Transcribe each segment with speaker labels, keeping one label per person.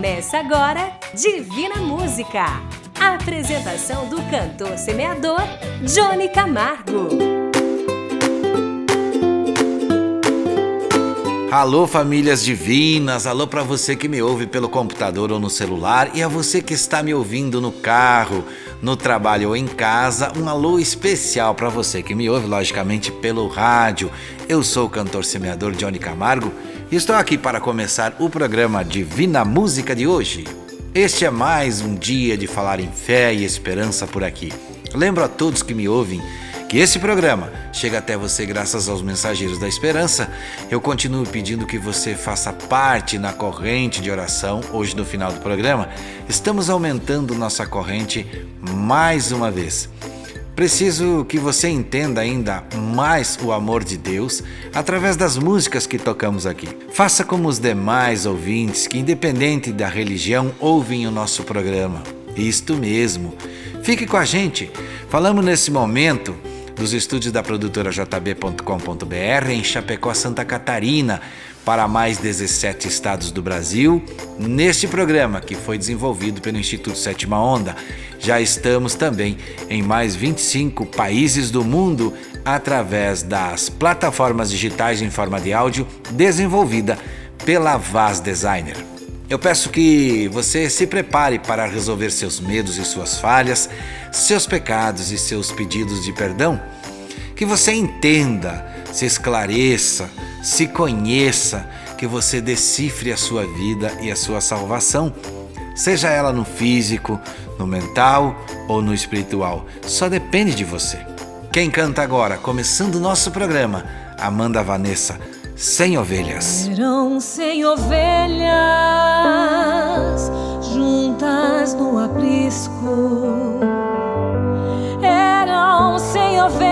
Speaker 1: Começa agora Divina Música. A apresentação do cantor semeador Johnny Camargo.
Speaker 2: Alô, famílias divinas! Alô para você que me ouve pelo computador ou no celular e a você que está me ouvindo no carro, no trabalho ou em casa. Um alô especial para você que me ouve, logicamente, pelo rádio. Eu sou o cantor semeador Johnny Camargo estou aqui para começar o programa Divina Música de hoje. Este é mais um dia de falar em fé e esperança por aqui. Lembro a todos que me ouvem que esse programa chega até você graças aos mensageiros da esperança. Eu continuo pedindo que você faça parte na corrente de oração. Hoje, no final do programa, estamos aumentando nossa corrente mais uma vez. Preciso que você entenda ainda mais o amor de Deus através das músicas que tocamos aqui. Faça como os demais ouvintes que, independente da religião, ouvem o nosso programa. Isto mesmo. Fique com a gente. Falamos nesse momento dos estúdios da produtora jb.com.br em Chapecó, Santa Catarina, para mais 17 estados do Brasil, neste programa que foi desenvolvido pelo Instituto Sétima Onda. Já estamos também em mais 25 países do mundo através das plataformas digitais em forma de áudio desenvolvida pela Vaz Designer. Eu peço que você se prepare para resolver seus medos e suas falhas, seus pecados e seus pedidos de perdão. Que você entenda, se esclareça, se conheça, que você decifre a sua vida e a sua salvação, seja ela no físico, no mental ou no espiritual. Só depende de você. Quem canta agora, começando o nosso programa, Amanda Vanessa, sem ovelhas.
Speaker 3: Serão sem ovelhas juntas no aprisco. Eram sem ovelhas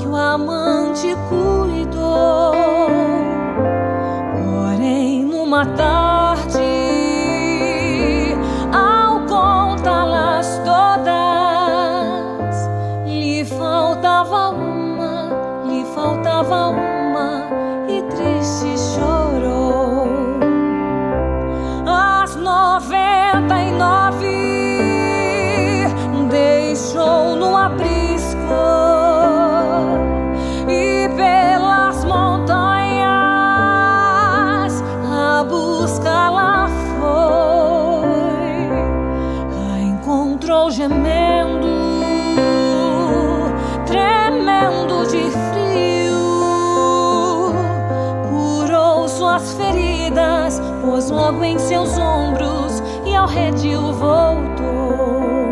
Speaker 3: que o amante cuidou. Porém, numa tarde, faltava uma em seus ombros e ao redil voltou.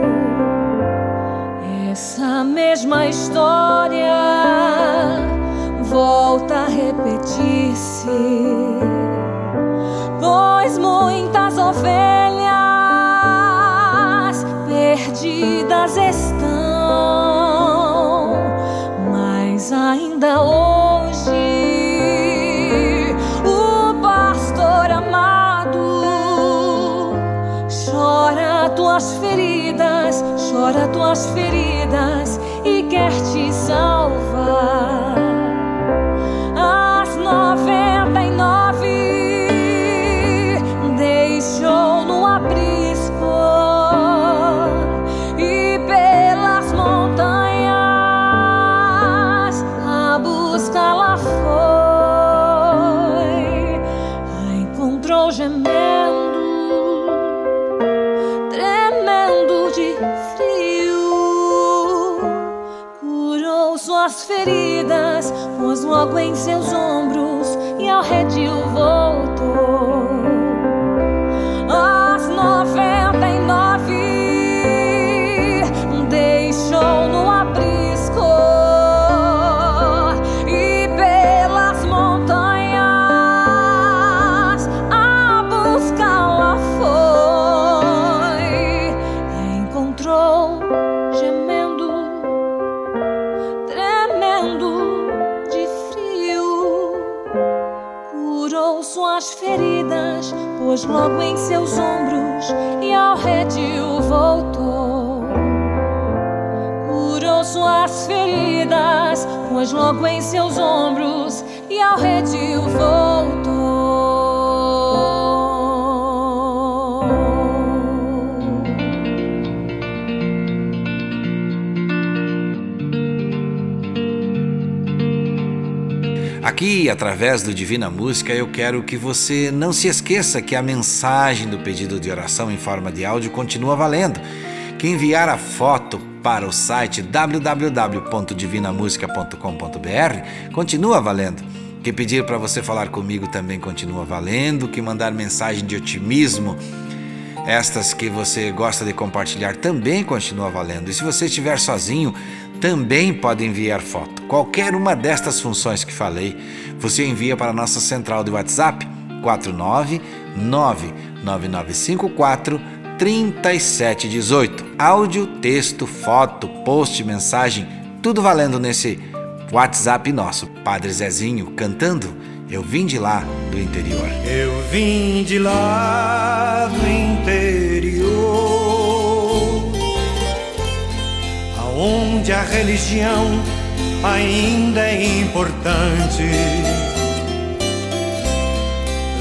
Speaker 3: Essa mesma história volta a repetir-se, pois muitas ovelhas perdidas tuas feridas logo em seus Águas logo em seus ombros e ao redil voltou.
Speaker 2: Aqui, através do Divina Música, eu quero que você não se esqueça que a mensagem do pedido de oração em forma de áudio continua valendo. Que enviar a foto para o site www.divinamusica.com.br continua valendo. Que pedir para você falar comigo também continua valendo. Que mandar mensagem de otimismo estas que você gosta de compartilhar também continua valendo. E se você estiver sozinho, também pode enviar foto. Qualquer uma destas funções que falei, você envia para a nossa central de WhatsApp 4999954 3718. Áudio, texto, foto, post, mensagem, tudo valendo nesse WhatsApp nosso. Padre Zezinho cantando Eu vim de lá do interior.
Speaker 4: Eu vim de lá do interior onde a religião ainda é importante.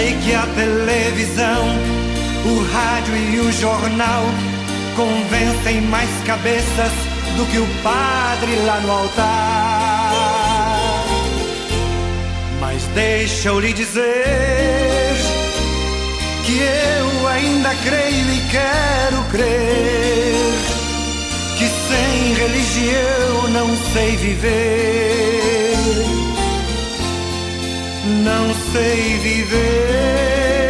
Speaker 4: Sei que a televisão, o rádio e o jornal convencem mais cabeças do que o padre lá no altar. Mas deixa eu lhe dizer que eu ainda creio e quero crer que sem religião não sei viver, não sei viver.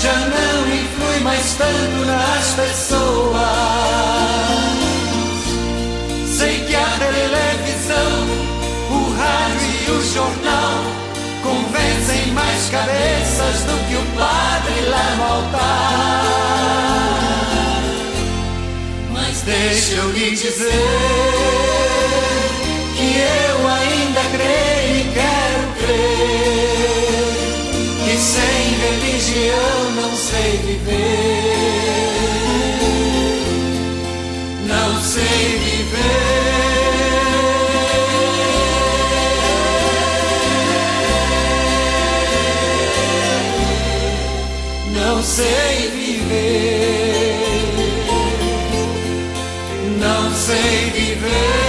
Speaker 5: já não influi mais tanto nas pessoas. Sei que a televisão, o rádio e o jornal convencem mais cabeças do que o padre lá no altar. Mas deixa eu lhe dizer que eu ainda creio e quero crer sem religião não sei viver, não sei viver. Não sei viver, não sei viver.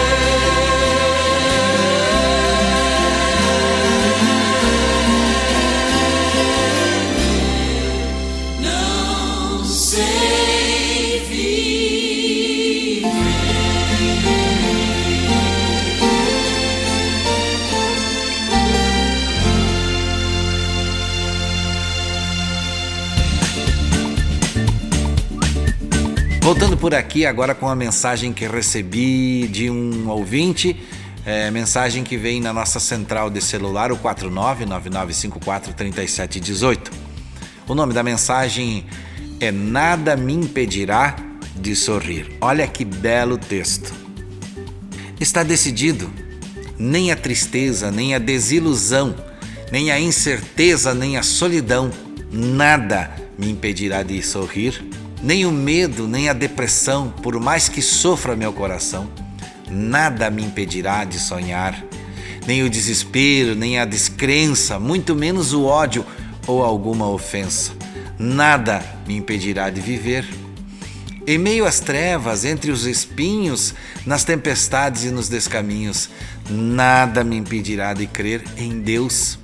Speaker 2: Voltando por aqui agora com a mensagem que recebi de um ouvinte, é, mensagem que vem na nossa central de celular, o 4999543718. O nome da mensagem é Nada me impedirá de sorrir. Olha que belo texto. Está decidido, nem a tristeza, nem a desilusão, nem a incerteza, nem a solidão, nada me impedirá de sorrir, nem o medo, nem a depressão, por mais que sofra meu coração, nada me impedirá de sonhar, nem o desespero, nem a descrença, muito menos o ódio ou alguma ofensa. Nada me impedirá de viver. Em meio às trevas, entre os espinhos, nas tempestades e nos descaminhos, nada me impedirá de crer em Deus.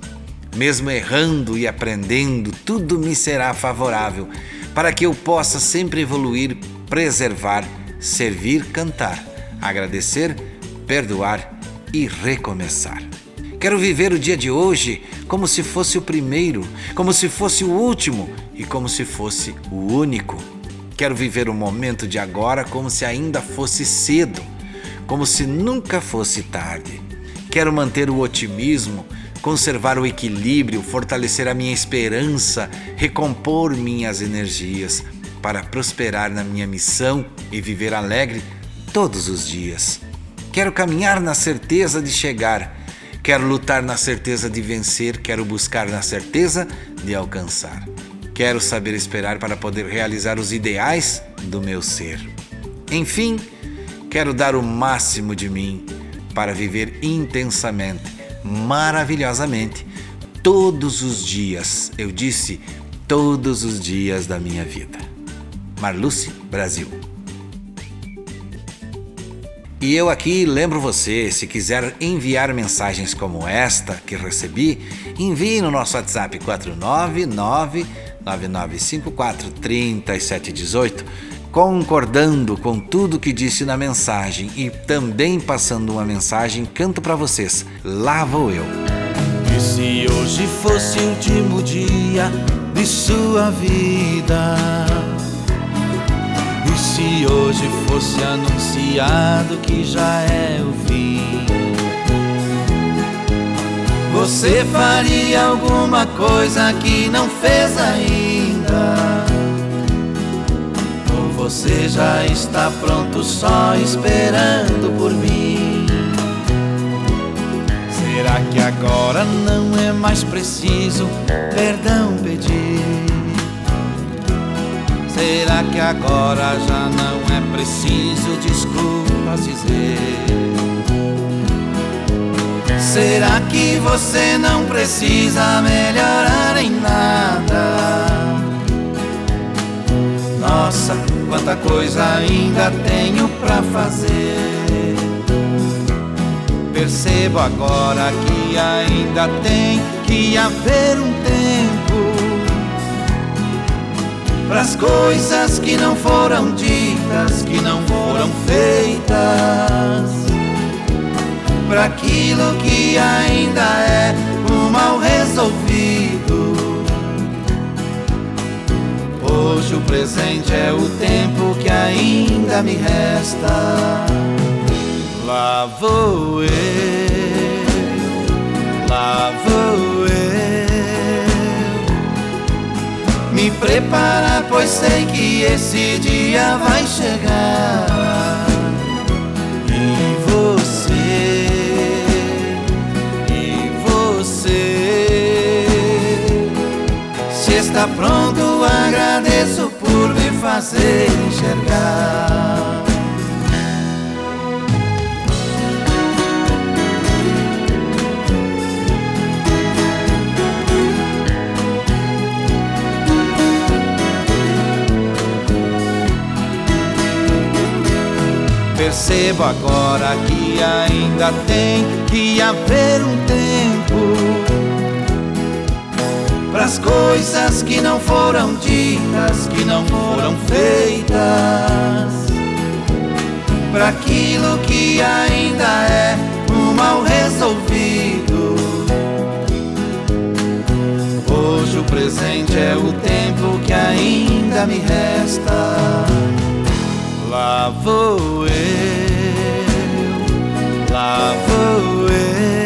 Speaker 2: Mesmo errando e aprendendo, tudo me será favorável, para que eu possa sempre evoluir, preservar, servir, cantar, agradecer, perdoar e recomeçar. Quero viver o dia de hoje como se fosse o primeiro, como se fosse o último e como se fosse o único. Quero viver o momento de agora como se ainda fosse cedo, como se nunca fosse tarde. Quero manter o otimismo, conservar o equilíbrio, fortalecer a minha esperança, recompor minhas energias para prosperar na minha missão e viver alegre todos os dias. Quero caminhar na certeza de chegar. Quero lutar na certeza de vencer. Quero buscar na certeza de alcançar. Quero saber esperar para poder realizar os ideais do meu ser. Enfim, quero dar o máximo de mim para viver intensamente, maravilhosamente, todos os dias. Eu disse todos os dias da minha vida. Marluce, Brasil. E eu aqui lembro você, se quiser enviar mensagens como esta que recebi, envie no nosso WhatsApp 499 9954 3718, concordando com tudo que disse na mensagem e também passando uma mensagem, canto para vocês. Lá vou eu.
Speaker 5: E se hoje fosse o último dia de sua vida? se hoje fosse anunciado que já é o fim? Você faria alguma coisa que não fez ainda? Você já está pronto só esperando por mim? Será que agora não é mais preciso perdão pedir? Será que agora já não é preciso desculpas dizer? Será que você não precisa melhorar em nada? Nossa, quanta coisa ainda tenho pra fazer. Percebo agora que ainda tem que haver um tempo para as coisas que não foram ditas, que não foram feitas, para aquilo que ainda é um mal resolvido. Hoje o presente é o tempo que ainda me resta. Lá vou eu, lá vou eu me prepara, pois sei que esse dia vai chegar. Está pronto, agradeço por me fazer enxergar. percebo agora que ainda tem que haver um tempo as coisas que não foram ditas, que não foram feitas, para aquilo que ainda é um mal resolvido. Hoje o presente é o tempo que ainda me resta lá vou eu, lá vou eu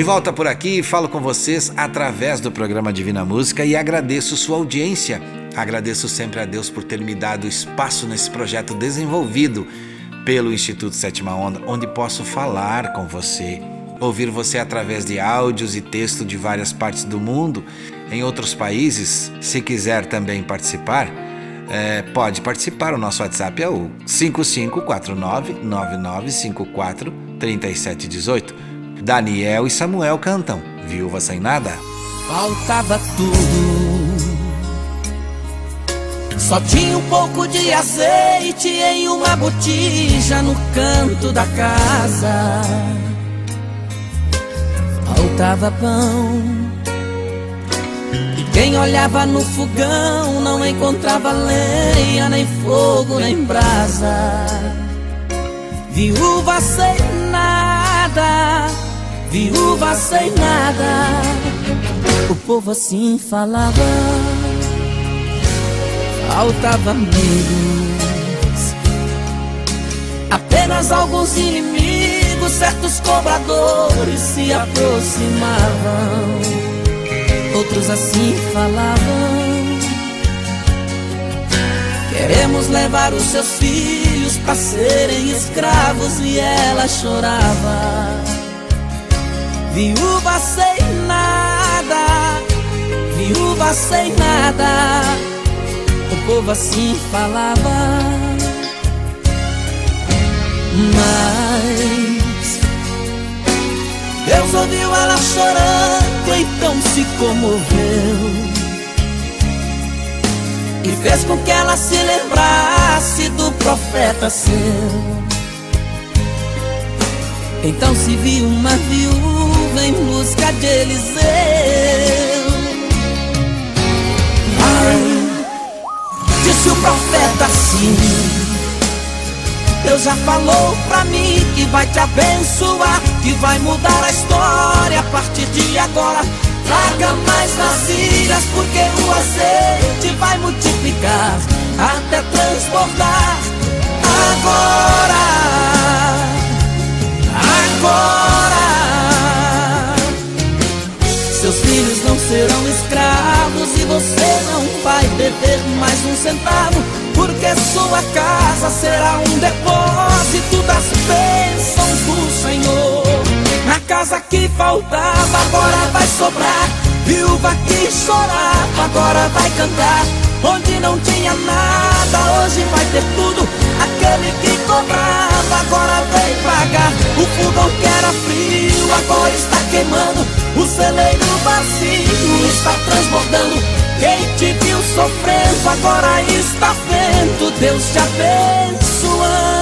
Speaker 2: De volta por aqui, falo com vocês através do programa Divina Música e agradeço sua audiência. Agradeço sempre a Deus por ter me dado espaço nesse projeto desenvolvido pelo Instituto Sétima Onda, onde posso falar com você, ouvir você através de áudios e texto de várias partes do mundo, em outros países. Se quiser também participar, é, pode participar. O nosso WhatsApp é o 5549 9954 3718. Daniel e Samuel cantam Viúva Sem Nada.
Speaker 6: Faltava tudo. Só tinha um pouco de azeite em uma botija no canto da casa. Faltava pão. E quem olhava no fogão não encontrava lenha, nem fogo, nem brasa. Viúva sem nada viúva sem nada. O povo assim falava, faltava amigos, apenas alguns inimigos, certos cobradores se aproximavam, outros assim falavam. Queremos levar os seus filhos para serem escravos e ela chorava. Viúva sem nada, viúva sem nada. O povo assim falava. Mas Deus ouviu ela chorando, então se comoveu. E fez com que ela se lembrasse do profeta seu. Então se viu uma viúva em busca de Eliseu. Ai, disse o profeta assim: Deus já falou pra mim que vai te abençoar, que vai mudar a história a partir de agora. Traga mais vasilhas, porque o azeite vai multiplicar até transbordar. Agora agora. Filhos não serão escravos e você não vai dever mais um centavo, porque sua casa será um depósito das bênçãos do Senhor. Na casa que faltava, agora vai sobrar. Viúva que chorava, agora vai cantar. Onde não tinha nada, hoje vai ter tudo. Aquele que cobrava, agora vem pagar. O fogão que era frio, agora está queimando. O celeiro vazio está transbordando. Quem te viu sofrendo, agora está vendo. Deus te abençoando.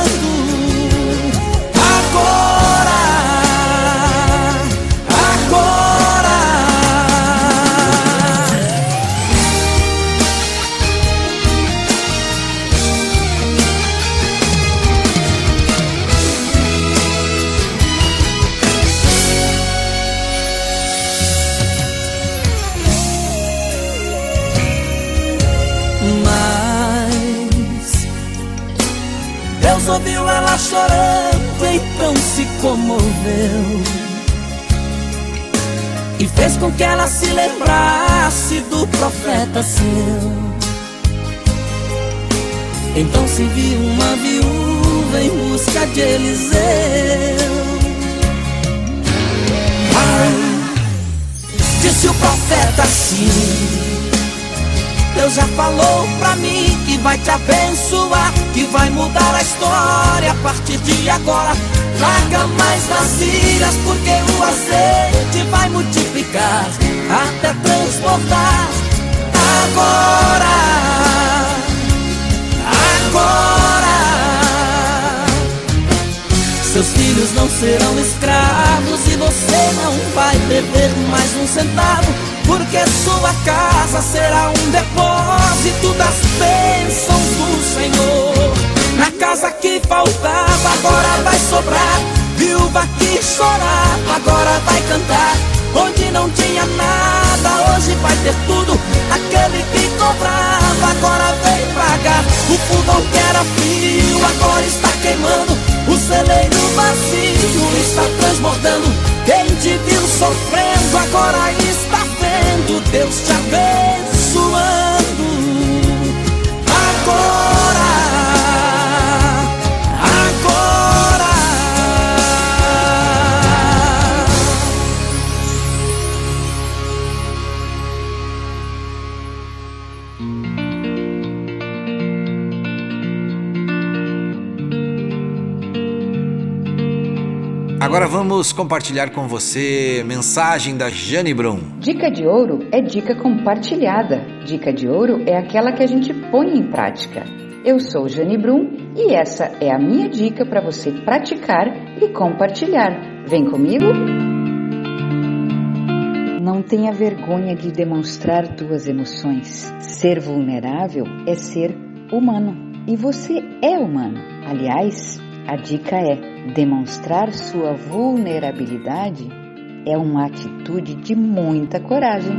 Speaker 6: Com que ela se lembrasse do profeta seu. Então se viu uma viúva em busca de Eliseu. Ai, disse o profeta assim. Deus já falou pra mim que vai te abençoar, que vai mudar a história a partir de agora. Traga mais vasilhas, porque o azeite vai multiplicar até transportar. Agora, agora, seus filhos não serão escravos e você não vai perder mais um centavo, porque sua casa será um depósito das bênçãos do Senhor. Na casa que faltava, agora vai sobrar. Viúva que chorava, agora vai cantar. Onde não tinha nada, hoje vai ter tudo. Aquele que cobrava, agora vem pagar. O fogão que era frio, agora está queimando. O celeiro vazio está transbordando. Quem te viu sofrendo, Agora
Speaker 2: vamos compartilhar com você mensagem da Jane Brum.
Speaker 7: Dica de ouro é dica compartilhada. Dica de ouro é aquela que a gente põe em prática. Eu sou Jane Brum e essa é a minha dica para você praticar e compartilhar. Vem comigo? Não tenha vergonha de demonstrar tuas emoções. Ser vulnerável é ser humano. E você é humano. Aliás, a dica é: demonstrar sua vulnerabilidade é uma atitude de muita coragem.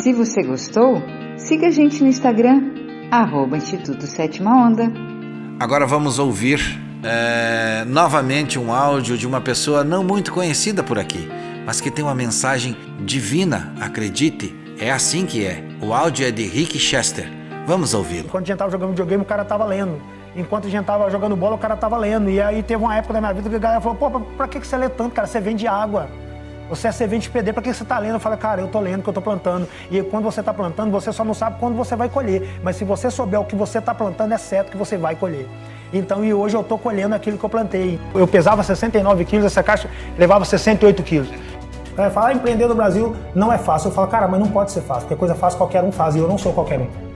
Speaker 7: Se você gostou, siga a gente no Instagram, arroba Instituto Sétima Onda.
Speaker 2: Agora vamos ouvir é, novamente um áudio de uma pessoa não muito conhecida por aqui, mas que tem uma mensagem divina, acredite, é assim que é. O áudio é de Rick Chester. Vamos ouvi-lo.
Speaker 8: Quando a gente estava jogando videogame, o cara estava lendo enquanto a gente tava jogando bola, o cara tava lendo. E aí teve uma época da minha vida que a galera falou, pô, pra, pra que, você lê tanto, cara? Você vende água. Você é servente PD, pra que você tá lendo? Eu falo, cara, eu tô lendo que eu tô plantando. E quando você tá plantando, você só não sabe quando você vai colher. Mas se você souber o que você tá plantando, é certo que você vai colher. Então, e hoje eu tô colhendo aquilo que eu plantei. Eu pesava 69 quilos, essa caixa levava 68 quilos. Falar, empreender no Brasil não é fácil. Eu falo, cara, mas não pode ser fácil, porque coisa fácil qualquer um faz e eu não sou qualquer um.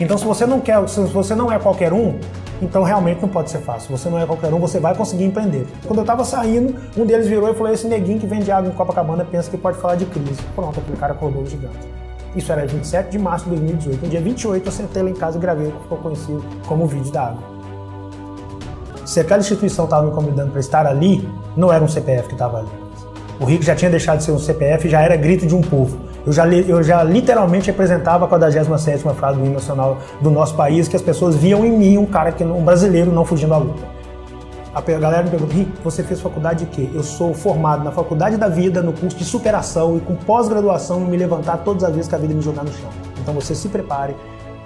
Speaker 8: Então, se você não quer, se você não é qualquer um, então realmente não pode ser fácil. Você não é qualquer um, você vai conseguir empreender. Quando eu estava saindo, um deles virou e falou: Esse neguinho que vende água em Copacabana pensa que pode falar de crise. Pronto, aquele cara acordou gigante. Isso era 27 de março de 2018. No dia 28, eu sentei lá em casa e gravei o que ficou conhecido como o vídeo da água. Se aquela instituição estava me convidando para estar ali, não era um CPF que estava ali. O Rico já tinha deixado de ser um CPF, já era grito de um povo. Eu já, eu já literalmente representava a 47 frase do hino nacional do nosso país, que as pessoas viam em mim um cara, que, um brasileiro não fugindo à luta. A galera me pergunta, Rick, você fez faculdade de quê? Eu sou formado na faculdade da vida, no curso de superação e com pós-graduação me levantar todas as vezes que a vida me jogar no chão. Então você se prepare,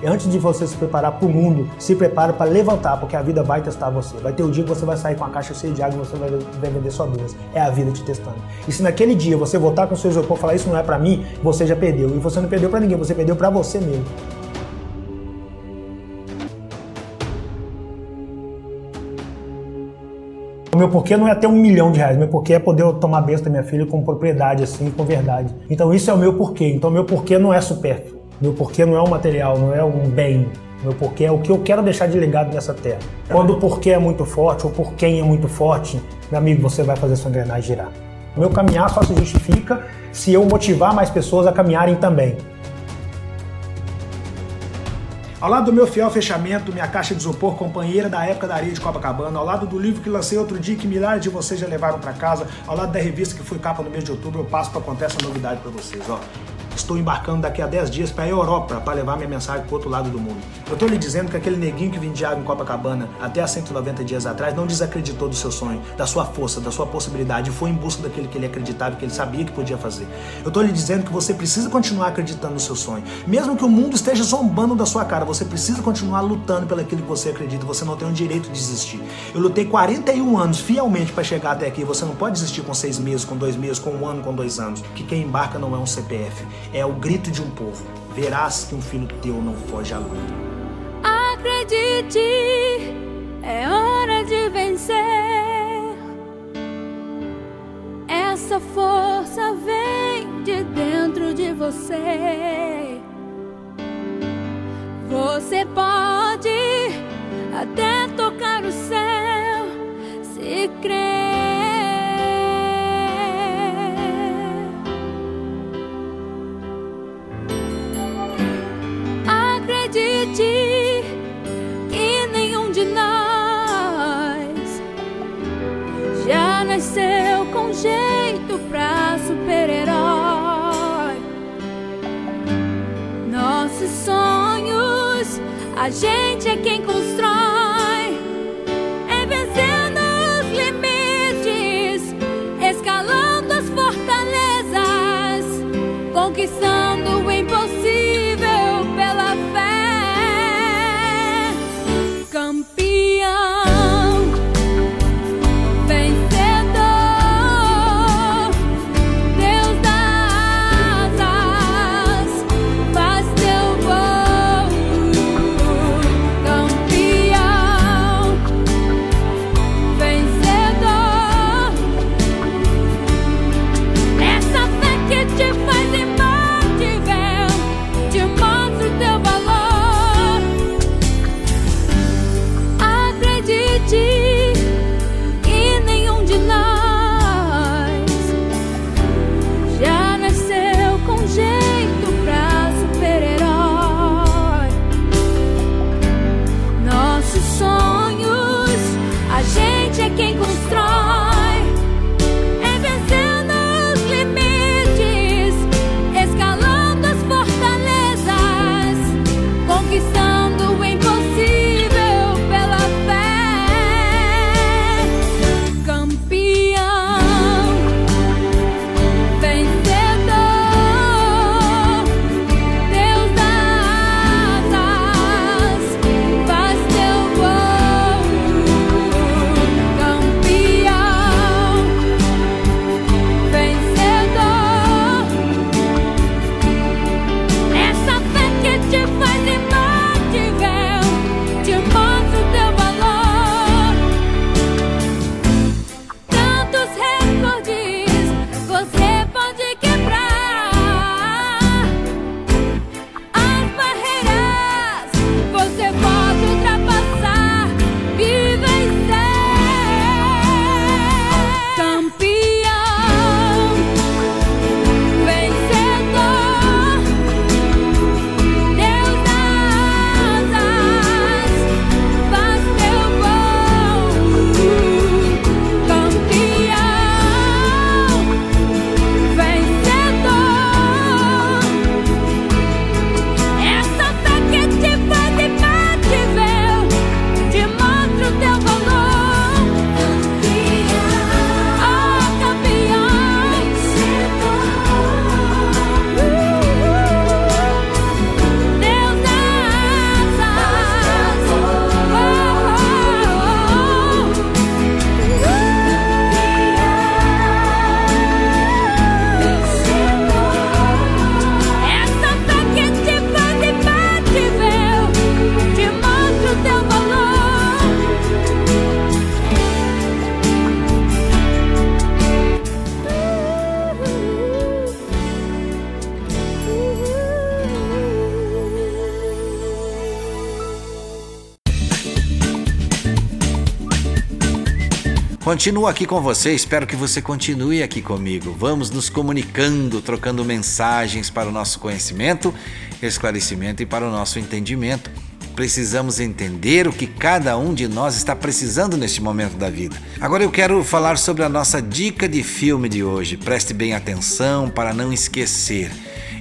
Speaker 8: antes de você se preparar para o mundo, se prepare para levantar, porque a vida vai testar você. Vai ter o dia que você vai sair com a caixa cheia de água e você vai, vai vender sua doença. É a vida te testando. E se naquele dia você voltar com o seu isopor e falar isso não é para mim, você já perdeu. E você não perdeu para ninguém, você perdeu para você mesmo. O meu porquê não é ter um milhão de reais, meu porquê é poder tomar besta da minha filha com propriedade, assim, com verdade. Então isso é o meu porquê. Então meu porquê não é supérfluo. Meu porquê não é um material, não é um bem. Meu porquê é o que eu quero deixar de legado nessa terra. Quando o porquê é muito forte, ou por quem é muito forte, meu amigo, você vai fazer sua engrenagem girar. Meu caminhar só se justifica se eu motivar mais pessoas a caminharem também. Ao lado do meu fiel fechamento, minha caixa de isopor, companheira da época da areia de Copacabana, ao lado do livro que lancei outro dia que milhares de vocês já levaram para casa, ao lado da revista que foi capa no mês de outubro, eu passo para contar essa novidade para vocês. Ó. Estou embarcando daqui a 10 dias para a Europa para levar minha mensagem para outro lado do mundo. Eu estou lhe dizendo que aquele neguinho que vendia água em Copacabana até há 190 dias atrás não desacreditou do seu sonho, da sua força, da sua possibilidade e foi em busca daquilo que ele acreditava, que ele sabia que podia fazer. Eu estou lhe dizendo que você precisa continuar acreditando no seu sonho. Mesmo que o mundo esteja zombando da sua cara, você precisa continuar lutando pelo que você acredita. Você não tem o direito de desistir. Eu lutei 41 anos fielmente para chegar até aqui. Você não pode desistir com seis meses, com dois meses, com um ano, com dois anos. Que quem embarca não é um CPF é o grito de um povo. Verás que um filho teu não foge à luta.
Speaker 9: Acredite, é hora de vencer. Essa força vem de dentro de você. Você pode até tocar o céu se já a gente é quem constrói. É vencendo os limites, escalando as fortalezas, conquistando
Speaker 2: Continuo aqui com você, espero que você continue aqui comigo. Vamos nos comunicando, trocando mensagens para o nosso conhecimento, esclarecimento e para o nosso entendimento. Precisamos entender o que cada um de nós está precisando neste momento da vida. Agora eu quero falar sobre a nossa dica de filme de hoje. Preste bem atenção para não esquecer.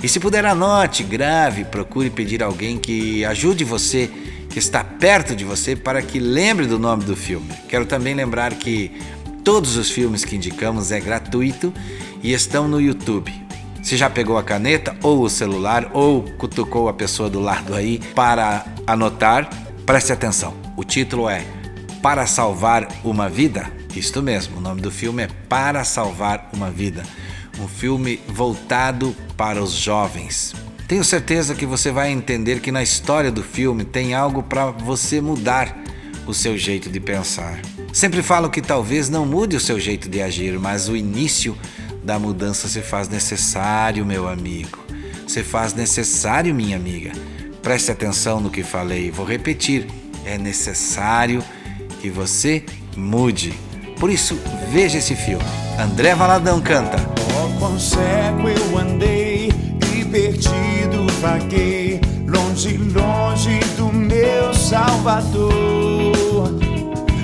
Speaker 2: E se puder, anote, grave, procure pedir alguém que ajude você que está perto de você para que lembre do nome do filme. Quero também lembrar que todos os filmes que indicamos é gratuito e estão no YouTube. Se já pegou a caneta ou o celular ou cutucou a pessoa do lado aí para anotar, preste atenção. O título é Para Salvar uma Vida. Isto mesmo, o nome do filme é Para Salvar uma Vida. Um filme voltado para os jovens. Tenho certeza que você vai entender que na história do filme tem algo para você mudar o seu jeito de pensar. Sempre falo que talvez não mude o seu jeito de agir, mas o início da mudança se faz necessário, meu amigo. Se faz necessário, minha amiga. Preste atenção no que falei, vou repetir. É necessário que você mude. Por isso, veja esse filme. André Valadão canta.
Speaker 10: Oh, eu andei e perdido vaguei, longe, longe do meu Salvador.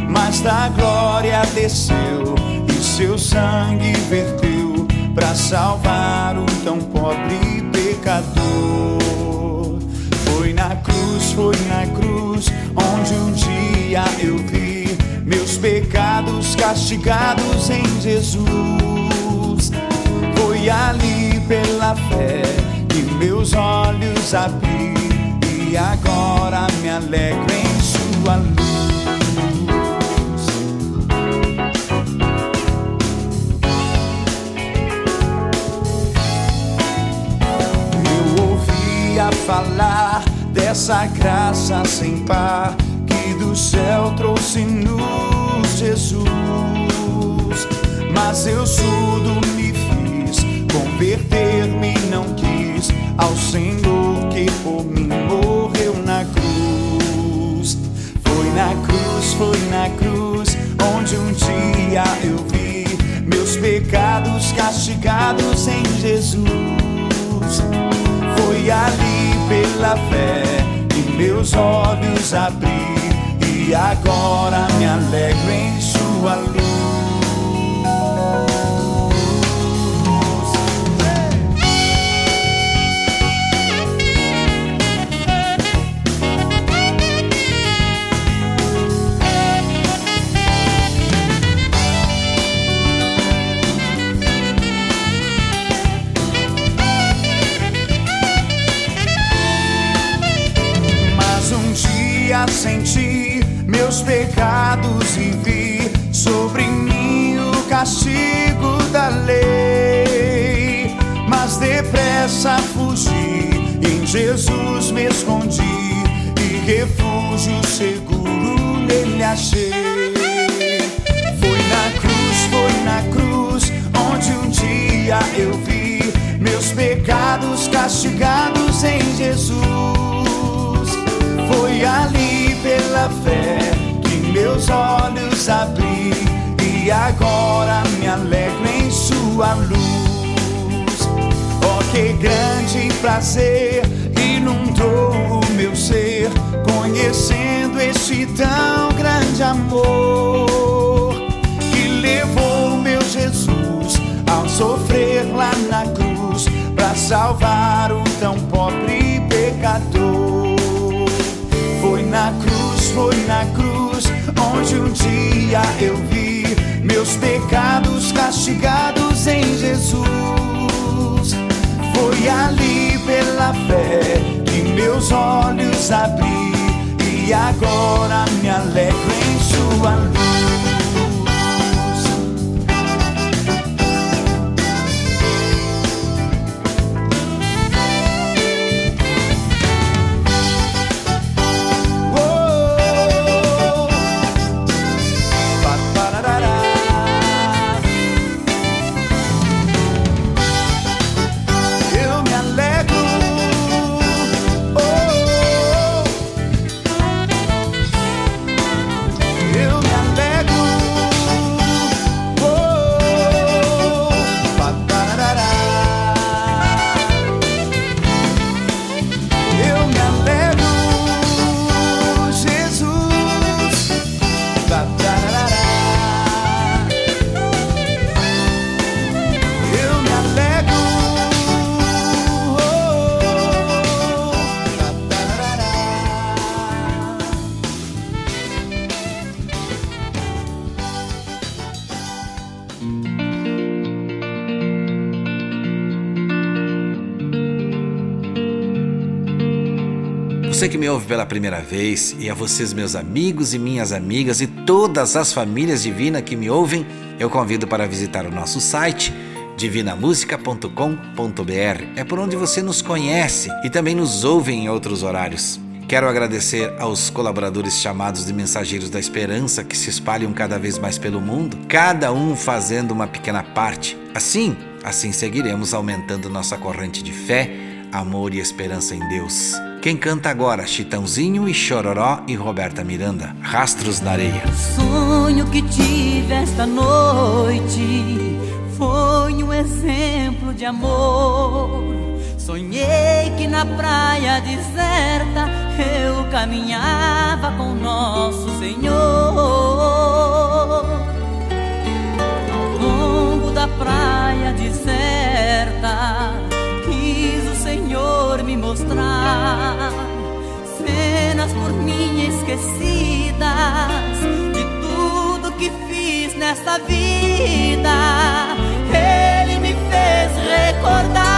Speaker 10: Mas da glória desceu e seu sangue verteu para salvar o tão pobre pecador. Foi na cruz, foi na cruz, onde um dia eu vi meus pecados castigados em Jesus. Foi ali pela fé que meus olhos abri e agora me alegro em sua luz. Eu ouvia falar dessa graça sem par que do céu trouxe-nos Jesus. Mas eu surdo me fiz, converter-me não quis ao Senhor que por mim morreu na cruz. Foi na cruz, foi na cruz, onde um dia eu vi meus pecados castigados em Jesus. Foi ali pela fé que meus olhos abri e agora me alegro em sua luz. Senti meus pecados e vi sobre mim o castigo da lei. Mas depressa fugi, em Jesus me escondi e refúgio seguro nele achei. Foi na cruz, foi na cruz, onde um dia eu vi meus pecados castigados em Jesus. Fé que meus olhos abri e agora me alegro em sua luz. Oh, que grande prazer inundou o meu ser, conhecendo este tão grande amor que levou meu Jesus ao sofrer lá na cruz para salvar o dia eu vi meus pecados castigados em Jesus. Foi ali pela fé que meus olhos abri e agora me alegro em sua luz.
Speaker 2: Você que me ouve pela primeira vez, e a vocês, meus amigos e minhas amigas, e todas as famílias divinas que me ouvem, eu convido para visitar o nosso site divinamusica.com.br. É por onde você nos conhece e também nos ouve em outros horários. Quero agradecer aos colaboradores chamados de Mensageiros da Esperança que se espalham cada vez mais pelo mundo, cada um fazendo uma pequena parte. Assim, assim seguiremos aumentando nossa corrente de fé, amor e esperança em Deus. Quem canta agora? Chitãozinho e Chororó e Roberta Miranda. Rastros na areia.
Speaker 11: sonho que tive esta noite foi um exemplo de amor. Sonhei que na praia deserta eu caminhava com nosso Senhor. Ao
Speaker 6: lembrar cenas por mim esquecidas de tudo que fiz nessa vida. Ele me fez recordar.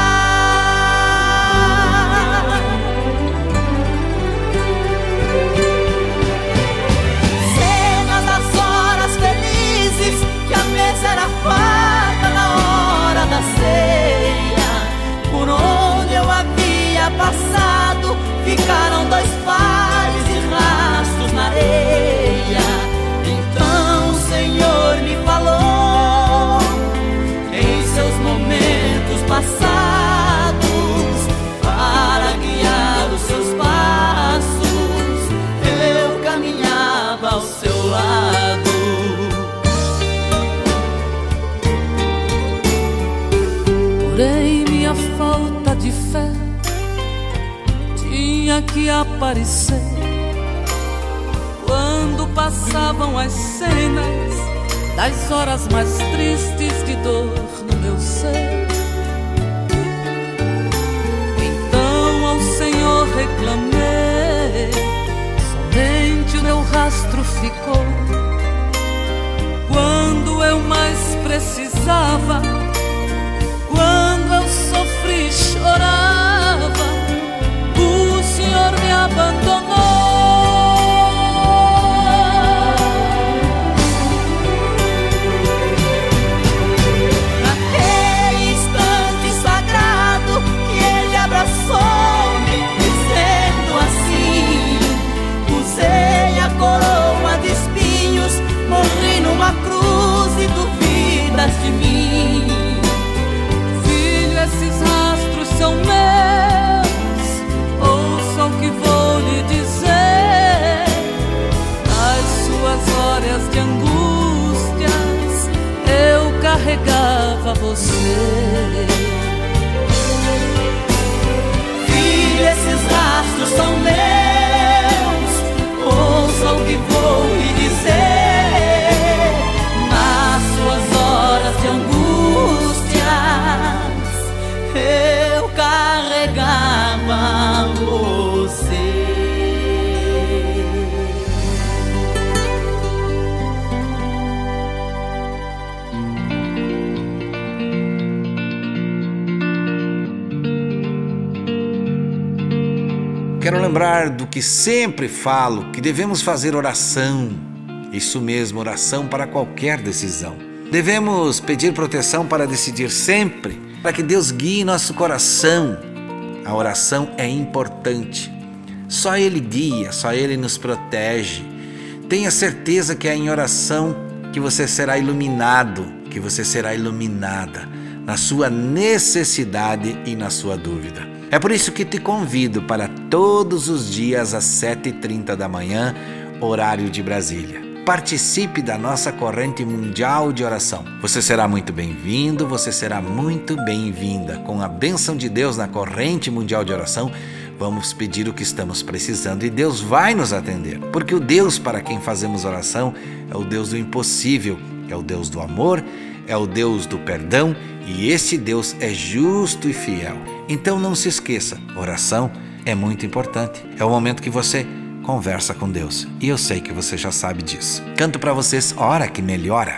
Speaker 12: Aparecer quando passavam as cenas das horas mais tristes de dor no meu ser. Então ao Senhor reclamei, somente o meu rastro ficou. Quando eu mais precisava, quando eu sofri chorava, o na bandongo carregava você.
Speaker 6: Filho, esses rastros são meus.
Speaker 2: Quero lembrar do que sempre falo, que devemos fazer oração. Isso mesmo, oração para qualquer decisão. Devemos pedir proteção para decidir sempre, para que Deus guie nosso coração. A oração é importante. Só Ele guia, só Ele nos protege. Tenha certeza que é em oração que você será iluminado, que você será iluminada na sua necessidade e na sua dúvida. É por isso que te convido para todos os dias às 7h30 da manhã, horário de Brasília. Participe da nossa corrente mundial de oração. Você será muito bem-vindo, você será muito bem-vinda. Com a bênção de Deus na corrente mundial de oração, vamos pedir o que estamos precisando e Deus vai nos atender. Porque o Deus para quem fazemos oração é o Deus do impossível, é o Deus do amor, é o Deus do perdão e esse Deus é justo e fiel. Então não se esqueça, oração é muito importante. É o momento que você conversa com Deus. E eu sei que você já sabe disso. Canto para vocês Hora que Melhora.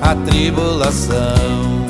Speaker 5: a tribulação.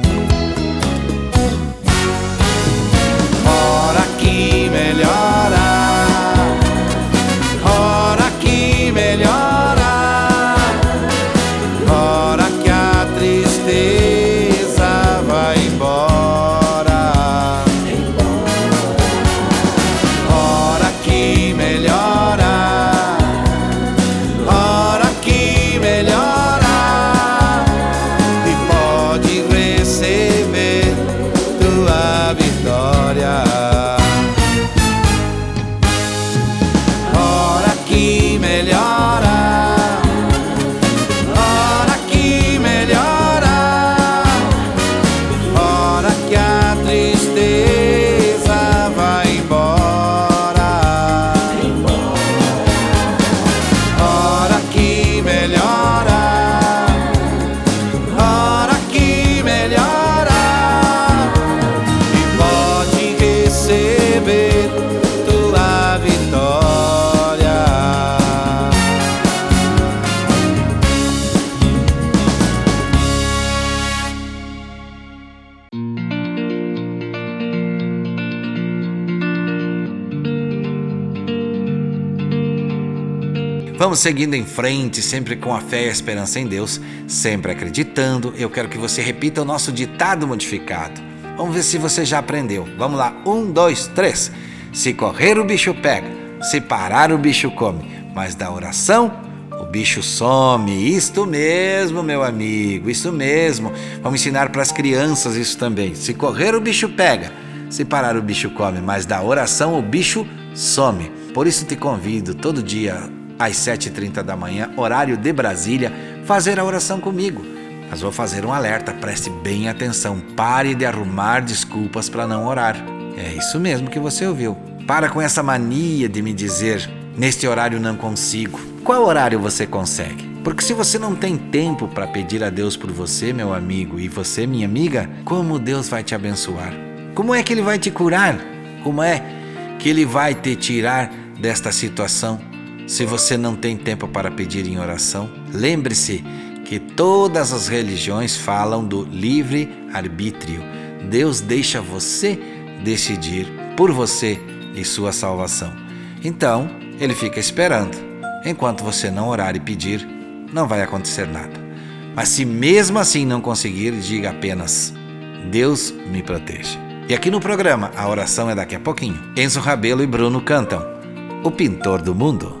Speaker 2: Seguindo em frente, sempre com a fé e a esperança em Deus, sempre acreditando. Eu quero que você repita o nosso ditado modificado. Vamos ver se você já aprendeu. Vamos lá, um, dois, três. Se correr, o bicho pega. Se parar, o bicho come. Mas da oração, o bicho some. Isto mesmo, meu amigo, isso mesmo. Vamos ensinar para as crianças isso também. Se correr, o bicho pega. Se parar, o bicho come. Mas da oração, o bicho some. Por isso te convido todo dia às 7h30 da manhã, horário de Brasília, fazer a oração comigo. Mas vou fazer um alerta, preste bem atenção, pare de arrumar desculpas para não orar. É isso mesmo que você ouviu. Para com essa mania de me dizer, neste horário não consigo. Qual horário você consegue? Porque se você não tem tempo para pedir a Deus por você, meu amigo, e você, minha amiga, como Deus vai te abençoar? Como é que Ele vai te curar? Como é que Ele vai te tirar desta situação? Se você não tem tempo para pedir em oração, lembre-se que todas as religiões falam do livre arbítrio. Deus deixa você decidir por você e sua salvação. Então, ele fica esperando. Enquanto você não orar e pedir, não vai acontecer nada. Mas se mesmo assim não conseguir, diga apenas: Deus me proteja. E aqui no programa, a oração é daqui a pouquinho. Enzo Rabelo e Bruno cantam O Pintor do Mundo.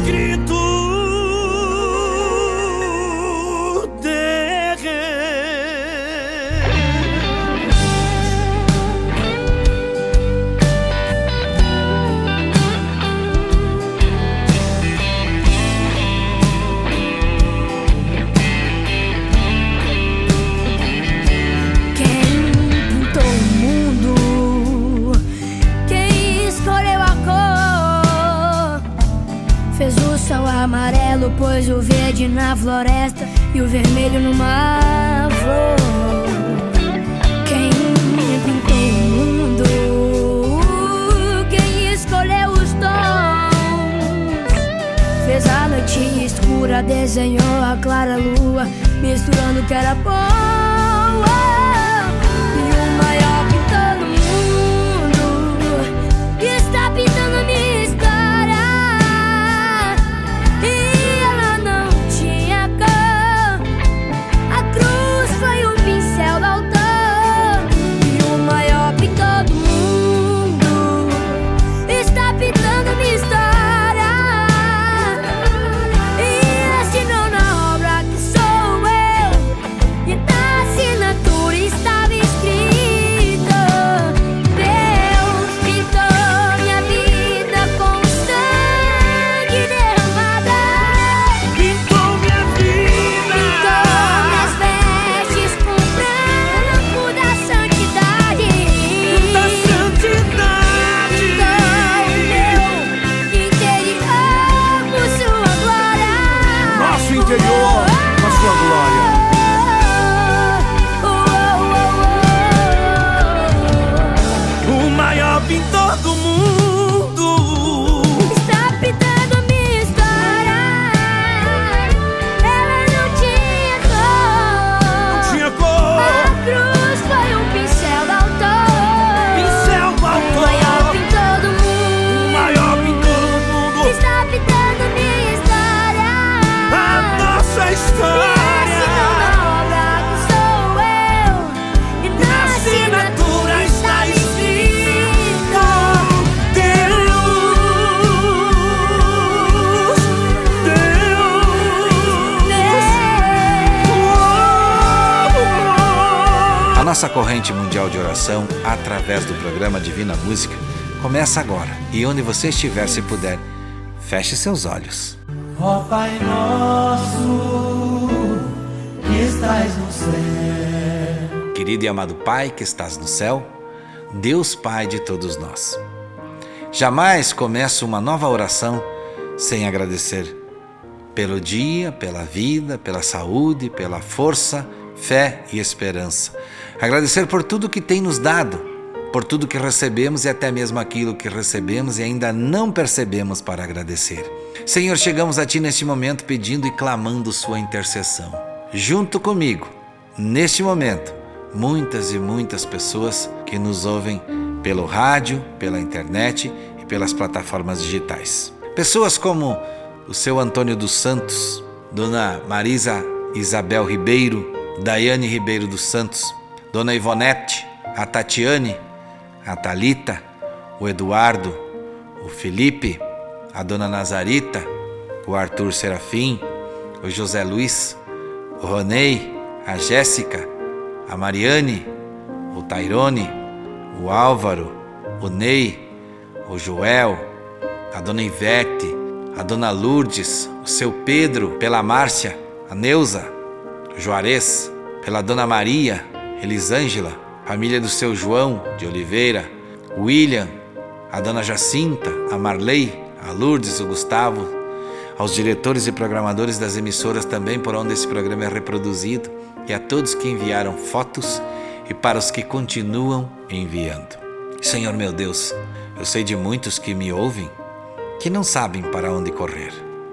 Speaker 13: escrito
Speaker 14: pois o verde na floresta e o vermelho numa flor.
Speaker 15: Quem pintou
Speaker 10: o mundo?
Speaker 15: Quem escolheu
Speaker 10: os tons? Fez
Speaker 15: a noite escura, desenhou
Speaker 10: a
Speaker 15: clara lua, misturando o que
Speaker 2: era boa. Começa agora. E onde você estiver, se puder, feche seus olhos.
Speaker 5: Ó Pai nosso, que estás no céu.
Speaker 2: Querido e amado Pai que estás no céu, Deus Pai de todos nós. Jamais começo uma nova oração sem agradecer pelo dia, pela vida, pela saúde, pela força, fé e esperança. Agradecer por tudo que tem nos dado, por tudo que recebemos e até mesmo aquilo que recebemos e ainda não percebemos para agradecer. Senhor, chegamos a Ti neste momento pedindo e clamando Sua intercessão. Junto comigo, neste momento, muitas e muitas pessoas que nos ouvem pelo rádio, pela internet e pelas plataformas digitais. Pessoas como o seu Antônio dos Santos, Dona Marisa Isabel Ribeiro, Daiane Ribeiro dos Santos, Dona Ivonete, a Tatiane, a Talita, o Eduardo, o Felipe, a Dona Nazarita, o Arthur Serafim, o José Luiz, o Ronei, a Jéssica, a Mariane, o Tairone, o Álvaro, o Ney, o Joel, a Dona Ivete, a Dona Lourdes, o seu Pedro, pela Márcia, a Neuza, o Juarez, pela Dona Maria, Elisângela, família do seu João de Oliveira, William, a Dona Jacinta, a Marley, a Lourdes, o Gustavo, aos diretores e programadores das emissoras também por onde esse programa é reproduzido e a todos que enviaram fotos e para os que continuam enviando. Senhor meu Deus, eu sei de muitos que me ouvem que não sabem para onde correr,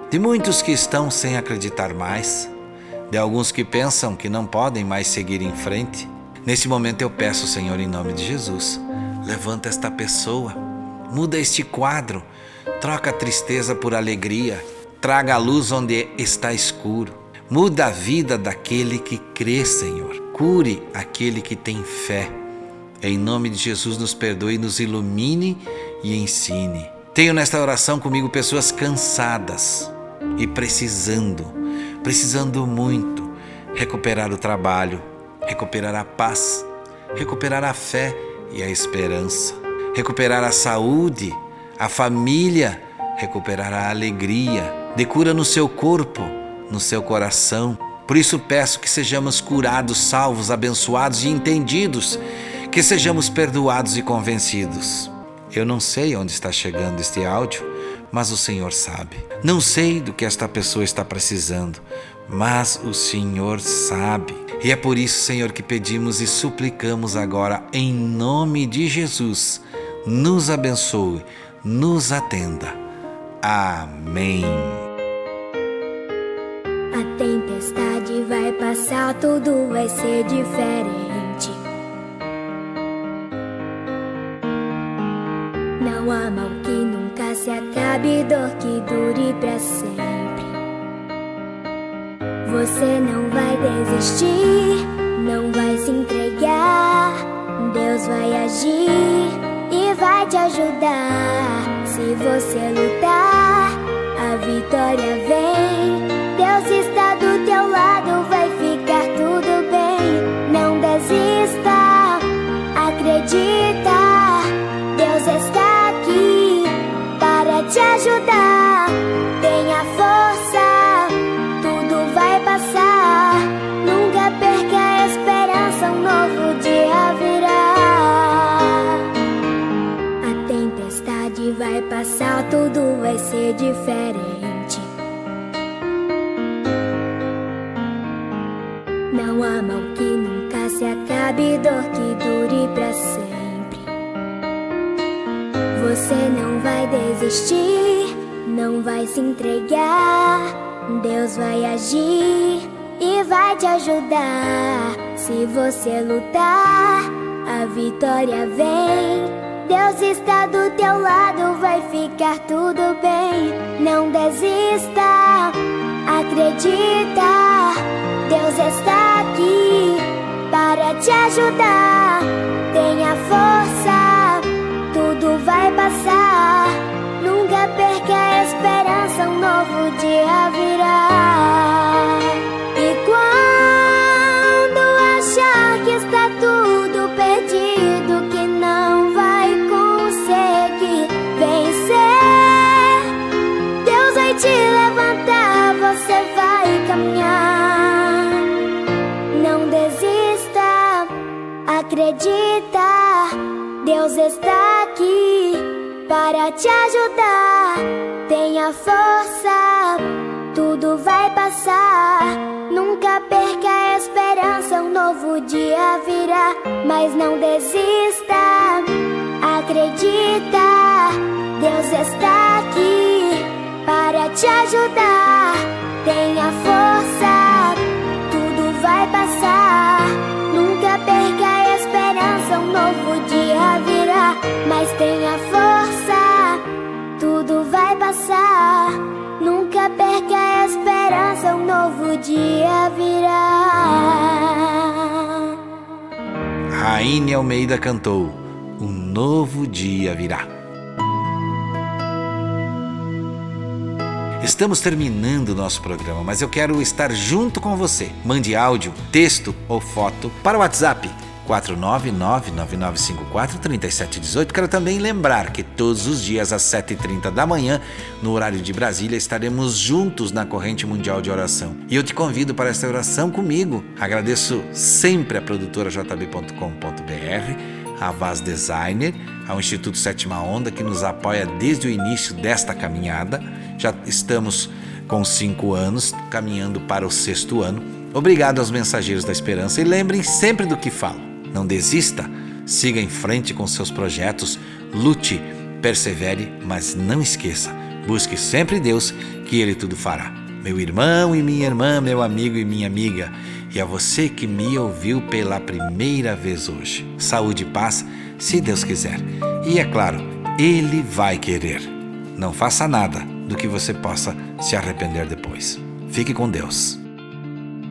Speaker 2: de muitos que estão sem acreditar mais, de alguns que pensam que não podem mais seguir em frente. Nesse momento eu peço, Senhor, em nome de Jesus, levanta esta pessoa, muda este quadro, troca a tristeza por alegria, traga a luz onde está escuro, muda a vida daquele que crê, Senhor, cure aquele que tem fé. Em nome de Jesus, nos perdoe, nos ilumine e ensine. Tenho nesta oração comigo pessoas cansadas e precisando, precisando muito recuperar o trabalho, recuperar a paz, recuperar a fé e a esperança, recuperar a saúde, a família, recuperar a alegria, de cura no seu corpo, no seu coração. Por isso peço que sejamos curados, salvos, abençoados e entendidos, que sejamos perdoados e convencidos. Eu não sei onde está chegando este áudio, mas o Senhor sabe. Não sei do que esta pessoa está precisando, mas o Senhor sabe. E é por isso, Senhor, que pedimos e suplicamos agora, em nome de Jesus, nos abençoe, nos atenda. Amém.
Speaker 15: A tempestade tudo vai ser diferente. Não há mal que nunca se acabe, dor que dure pra sempre. Você não vai desistir, não vai se entregar. Deus vai agir e vai te ajudar. Se você lutar, a vitória vem. Deus está do teu lado, vai ficar tudo bem. Não desista, acredita. Deus está aqui para te ajudar. Tenha força, vai ser diferente. Não há mal que nunca se acabe, dor que dure pra sempre. Você não vai desistir, não vai se entregar. Deus vai agir e vai te ajudar. Se você lutar, a vitória vem. Deus está do teu lado, vai ficar tudo bem. Não desista, acredita. Deus está aqui para te ajudar. Tenha força, tudo vai passar. Nunca perca a esperança, um novo dia virá. Acredita. Deus está aqui para te ajudar. Tenha força, tudo vai passar. Nunca perca a esperança, um novo dia virá. Mas não desista, acredita. Deus está aqui para te ajudar. Tenha
Speaker 2: Raine Almeida cantou Um Novo Dia Virá. Estamos terminando o nosso programa, mas eu quero estar junto com você. Mande áudio, texto ou foto para o WhatsApp 49999543718. Quero também lembrar que todos os dias às 7h30 da manhã, no horário de Brasília, estaremos juntos na corrente mundial de oração. E eu te convido para esta oração comigo. Agradeço sempre a produtora jb.com.br, a Vaz Designer, ao Instituto Sétima Onda que nos apoia desde o início desta caminhada. Já estamos com cinco anos, caminhando para o sexto ano. Obrigado aos mensageiros da esperança e lembrem sempre do que falo. Não desista, siga em frente com seus projetos, lute, persevere, mas não esqueça, busque sempre Deus, que Ele tudo fará. Meu irmão e minha irmã, meu amigo e minha amiga, e a você que me ouviu pela primeira vez hoje. Saúde e paz, se Deus quiser. E é claro, Ele vai querer. Não faça nada do que você possa se arrepender depois. Fique com Deus.